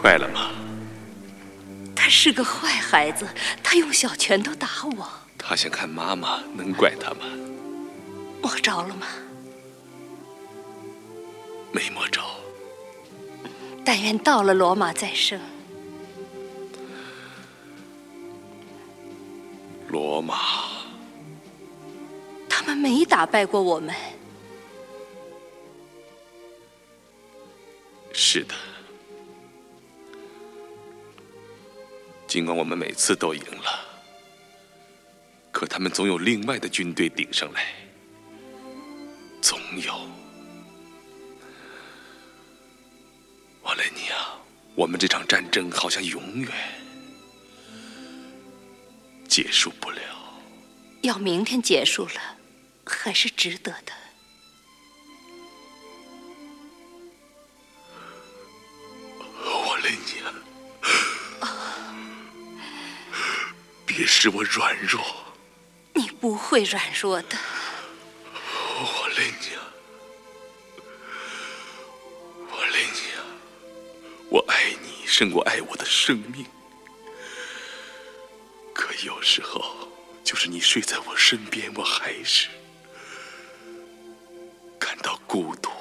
快了吗？他是个坏孩子，他用小拳头打我。他想看妈妈，能怪他吗？摸着了吗？没摸着。但愿到了罗马再生。罗马，他们没打败过我们。是的，尽管我们每次都赢了，可他们总有另外的军队顶上来，总有。瓦雷尼亚，我们这场战争好像永远结束不了。要明天结束了，还是值得的。别使我软弱，你不会软弱的，我雷尼亚，我雷尼亚，我爱你胜过爱我的生命。可有时候，就是你睡在我身边，我还是感到孤独。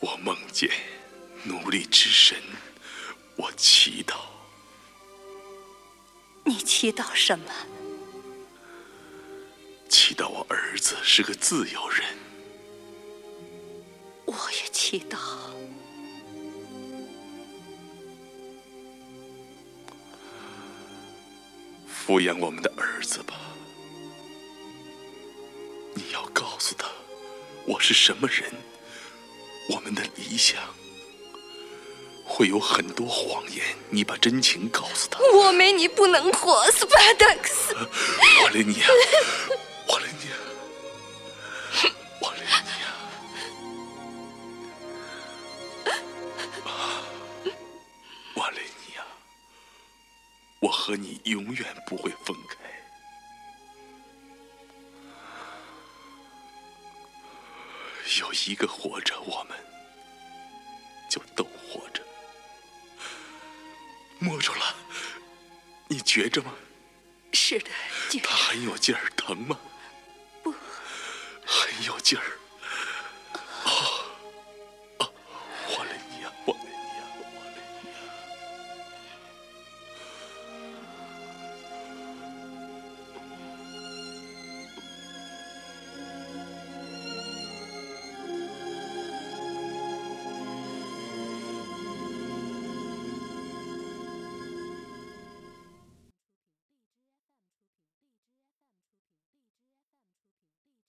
我梦见奴隶之神，我祈祷。什么？祈祷我儿子是个自由人。我也祈祷。抚养我们的儿子吧。你要告诉他，我是什么人，我们的理想。会有很多谎言，你把真情告诉他。我没你不能活，斯巴达克斯。瓦雷尼亚，瓦雷尼亚，瓦雷尼亚，瓦雷尼亚，我和你永远不会分开。有一个活着，我们觉着吗？是的，觉他很有劲儿，疼吗？不，很有劲儿。